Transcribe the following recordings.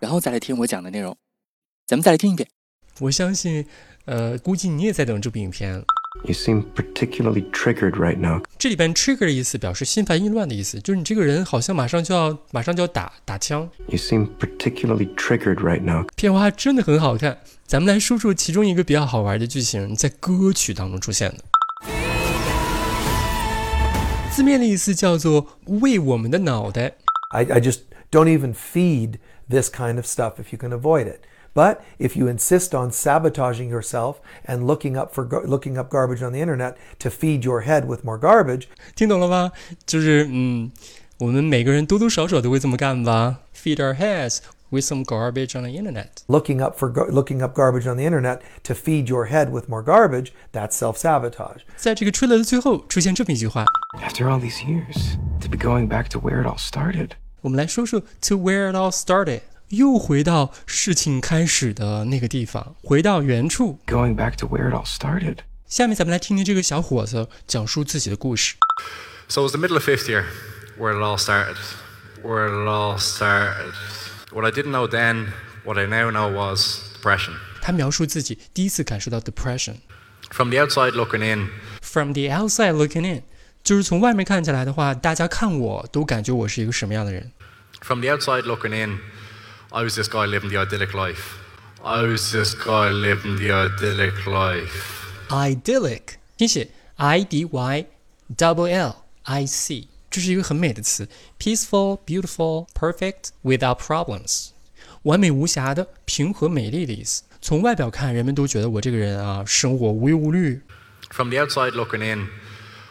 然后再来听我讲的内容。咱们再来听一遍。我相信，呃，估计你也在等这部影片。You seem particularly triggered right now。这里边 trigger 的意思表示心烦意乱的意思，就是你这个人好像马上就要马上就要打打枪。You seem particularly triggered right now。片花真的很好看，咱们来说说其中一个比较好玩的剧情，在歌曲当中出现的。字面的意思叫做为我们的脑袋。I, I just don't even feed this kind of stuff if you can avoid it. But if you insist on sabotaging yourself and looking up for looking up garbage on the internet to feed your head with more garbage，听懂了吧？就是嗯，我们每个人多多少少都会这么干吧？Feed our heads with some garbage on the internet. Looking up for looking up garbage on the internet to feed your head with more garbage, that's self-sabotage. 在这个 trailer 的最后出现这么一句话：After all these years, to be going back to where it all started. 我们来说说 to where it all started。又回到事情开始的那个地方，回到原处。Going back to where it all started。下面咱们来听听这个小伙子讲述自己的故事。So it was the middle of fifth year where it all started. Where it all started. What I didn't know then, what I now know was depression. 他描述自己第一次感受到 depression。From the outside looking in. From the outside looking in， 就是从外面看起来的话，大家看我都感觉我是一个什么样的人。From the outside looking in. I was this guy living the idyllic life. I was this guy living the idyllic life. Idyllic，拼写 I D Y double L I C，这是一个很美的词，peaceful, beautiful, perfect, without problems，完美无瑕的、平和美丽的意思。从外表看，人们都觉得我这个人啊，生活无忧无虑。From the outside looking in,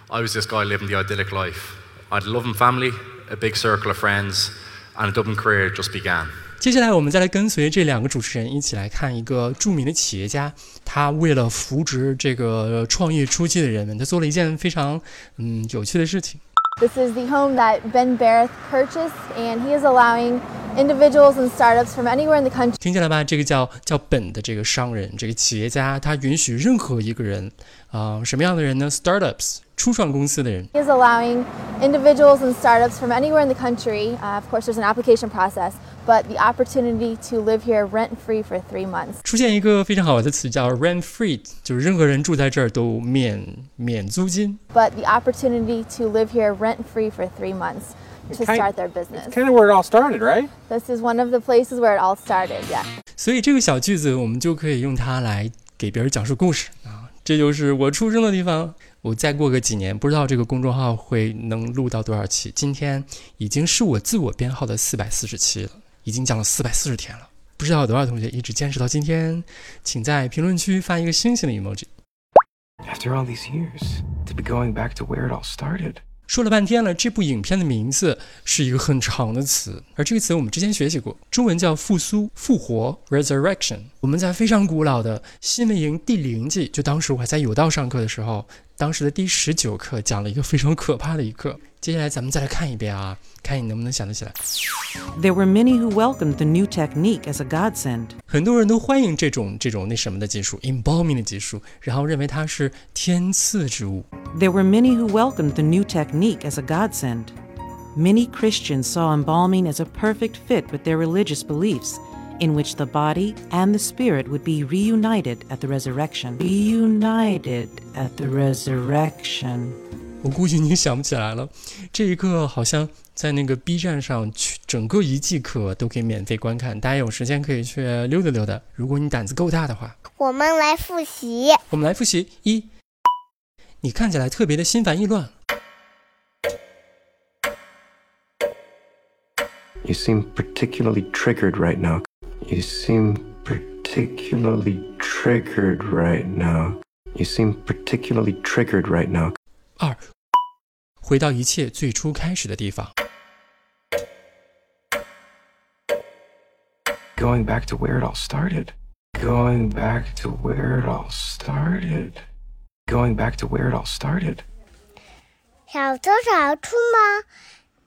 I was this guy living the idyllic life. I had a loving family, a big circle of friends, and a Dublin career just began. 接下来，我们再来跟随这两个主持人一起来看一个着名的企业家，他为了扶植这个创业初期的人们，他做了一件非常嗯有趣的事情。This is the home that Ben Barrett purchased, and he is allowing individuals and startups from anywhere in the country. 听见了吧？这个叫叫本的这个商人，这个企业家，他允许任何一个人啊、呃，什么样的人呢？Startups 初创公司的人。He is allowing individuals and startups from anywhere in the country. Uh, of course, there's an application process, but the opportunity to live here rent free for three months. 出现一个非常好的词叫 rent free，就是任何人住在这儿都免免租金。 But the opportunity to live here rent free for three months To start their business. Kind of where it all started, right? This is one of the places where it all started. Yeah. 所以这个小句子我们就可以用它来给别人讲述故事啊。这就是我出生的地方。我再过个几年，不知道这个公众号会能录到多少期。今天已经是我自我编号的四百四十期了，已经讲了四百四十天了。不知道有多少同学一直坚持到今天，请在评论区发一个星星的 emoji。After all these years, to be going back to where it all started. 说了半天了，这部影片的名字是一个很长的词，而这个词我们之前学习过，中文叫复苏、复活 （resurrection）。我们在非常古老的新闻营第零季，就当时我还在有道上课的时候，当时的第十九课讲了一个非常可怕的一课。接下来咱们再来看一遍啊，看你能不能想得起来。 There were many who welcomed the new technique as a godsend. 很多人都欢迎这种这种那什么的技术，embalming 的技术，然后认为它是天赐之物。 There were many who welcomed the new technique as a godsend. Many Christians saw embalming as a perfect fit with their religious beliefs, in which the body and the spirit would be reunited at the resurrection. Reunited at the resurrection. 我估计你想不起来了，这一课好像在那个 B 站上，去整个一季课都可以免费观看，大家有时间可以去溜达溜达。如果你胆子够大的话，我们来复习。我们来复习一，你看起来特别的心烦意乱。 You seem particularly triggered right now. You seem particularly triggered right now. You seem particularly triggered right now. 二，回到一切最初开始的地方。 Going back to where it all started. Going back to where it all started. Going back to where it all started. 小偷找出吗？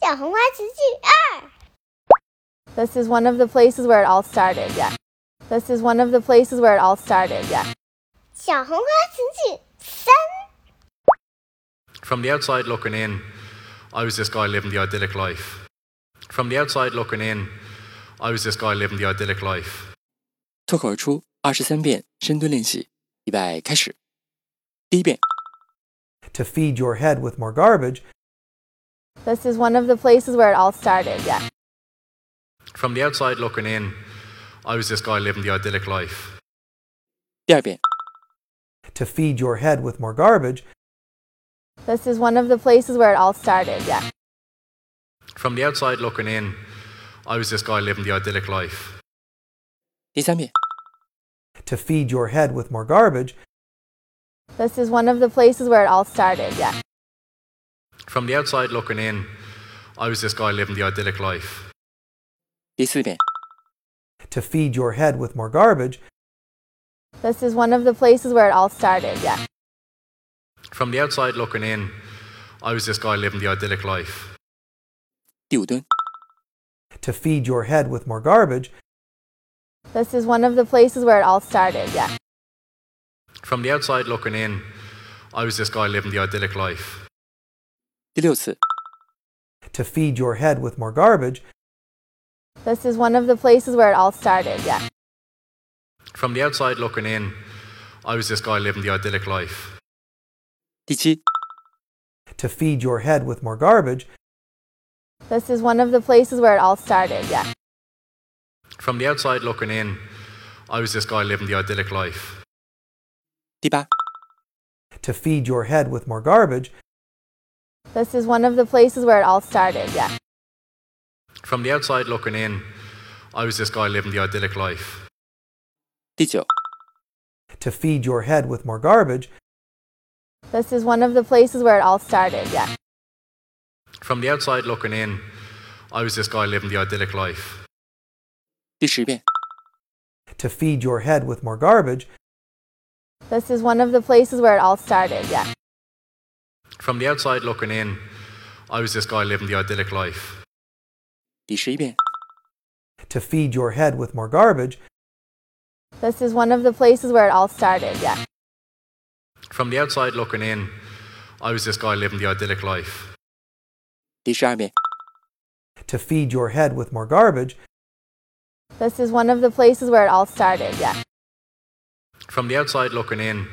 小红花词句二， This is one of the places where it all started, yeah. This is one of the places where it all started, yeah. 小红花词句三， From the outside looking in, I was this guy living the idyllic life. From the outside looking in, I was this guy living the idyllic life. 脱口而出二十三遍深蹲练习，预备开始。第一遍， To feed your head with more garbage. this is one of the places where it all started, yeah. From the outside looking in, I was this guy living the idyllic life. To feed your head with more garbage. This is one of the places where it all started, yeah. From the outside looking in, I was this guy living the idyllic life. To feed your head with more garbage. This is one of the places where it all started, yeah. From the outside looking in, I was this guy living the idyllic life. To feed your head with more garbage. This is one of the places where it all started, yeah. From the outside looking in, I was this guy living the idyllic life. To feed your head with more garbage. This is one of the places where it all started, yeah. From the outside looking in, I was this guy living the idyllic life. 第六次， To feed your head with more garbage. This is one of the places where it all started, yeah. From the outside looking in, I was this guy living the idyllic life. 第七， To feed your head with more garbage. This is one of the places where it all started, yeah. From the outside looking in, I was this guy living the idyllic life. 第八， To feed your head with more garbage. This is one of the places where it all started, yeah. From the outside looking in, I was this guy living the idyllic life. 第九， To feed your head with more garbage. This is one of the places where it all started, yeah. From the outside looking in, I was this guy living the idyllic life. 第十遍， To feed your head with more garbage. This is one of the places where it all started, yeah. From the outside looking in, I was this guy living the idyllic life. 第十一遍， To feed your head with more garbage. This is one of the places where it all started, yeah. From the outside looking in, I was this guy living the idyllic life. 第十二遍， To feed your head with more garbage. This is one of the places where it all started, yeah. From the outside looking in,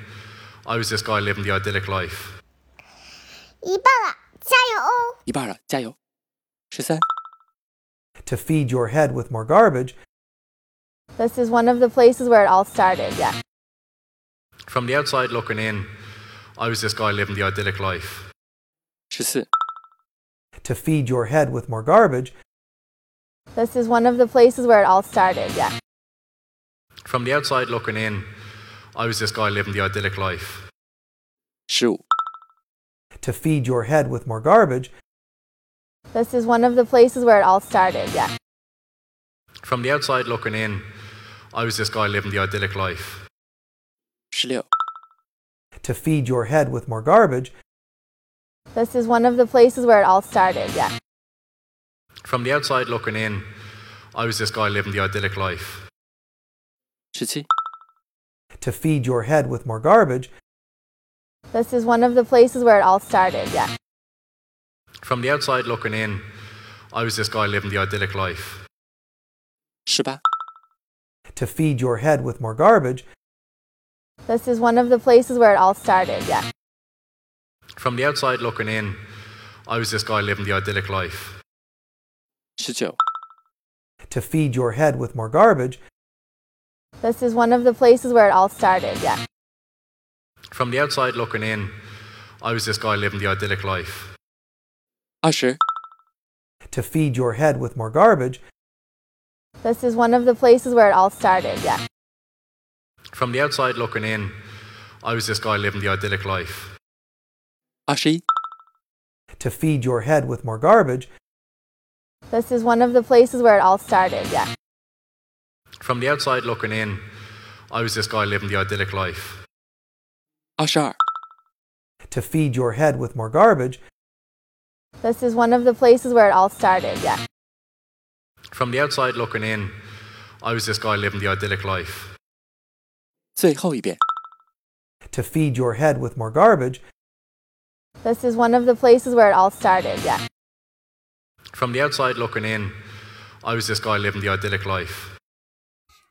I was this guy living the idyllic life. 一半了，加油哦！一半了，加油！十三、 To feed your head with more garbage. This is one of the places where it all started, yeah. From the outside looking in, I was this guy living the idyllic life. 十四、 To feed your head with more garbage. This is one of the places where it all started, yeah. From the outside looking in, I was this guy living the idyllic life. 十五、 to feed your head with more garbage. This is one of the places where it all started, yeah. From the outside looking in, I was this guy living the idyllic life. To feed your head with more garbage. This is one of the places where it all started, yeah. From the outside looking in, I was this guy living the idyllic life. To feed your head with more garbage. This is one of the places where it all started, yeah. From the outside looking in, I was this guy living the idyllic life. Shiba. To feed your head with more garbage. This is one of the places where it all started, yeah. From the outside looking in, I was this guy living the idyllic life. 19. To feed your head with more garbage. This is one of the places where it all started, yeah. From the outside looking in, I was this guy living the idyllic life. Usher. To feed your head with more garbage. This is one of the places where it all started, yeah. From the outside looking in, I was this guy living the idyllic life. Ashi. To feed your head with more garbage. This is one of the places where it all started, yeah. From the outside looking in, I was this guy living the idyllic life. 二十二、 to feed your head with more garbage, This is one of the places where it all started, yeah. From the outside looking in, I was this guy living the idyllic life. 最后一遍。 to feed your head with more garbage, This is one of the places where it all started, yeah. From the outside looking in, I was this guy living the idyllic life.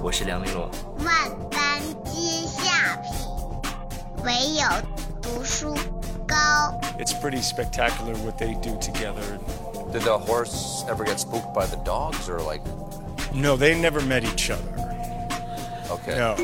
我是梁丽罗。万般皆下品，唯有读书高。 It's pretty spectacular what they do together. Did the horse ever get spooked by the dogs or like No, they never met each other. okay. No.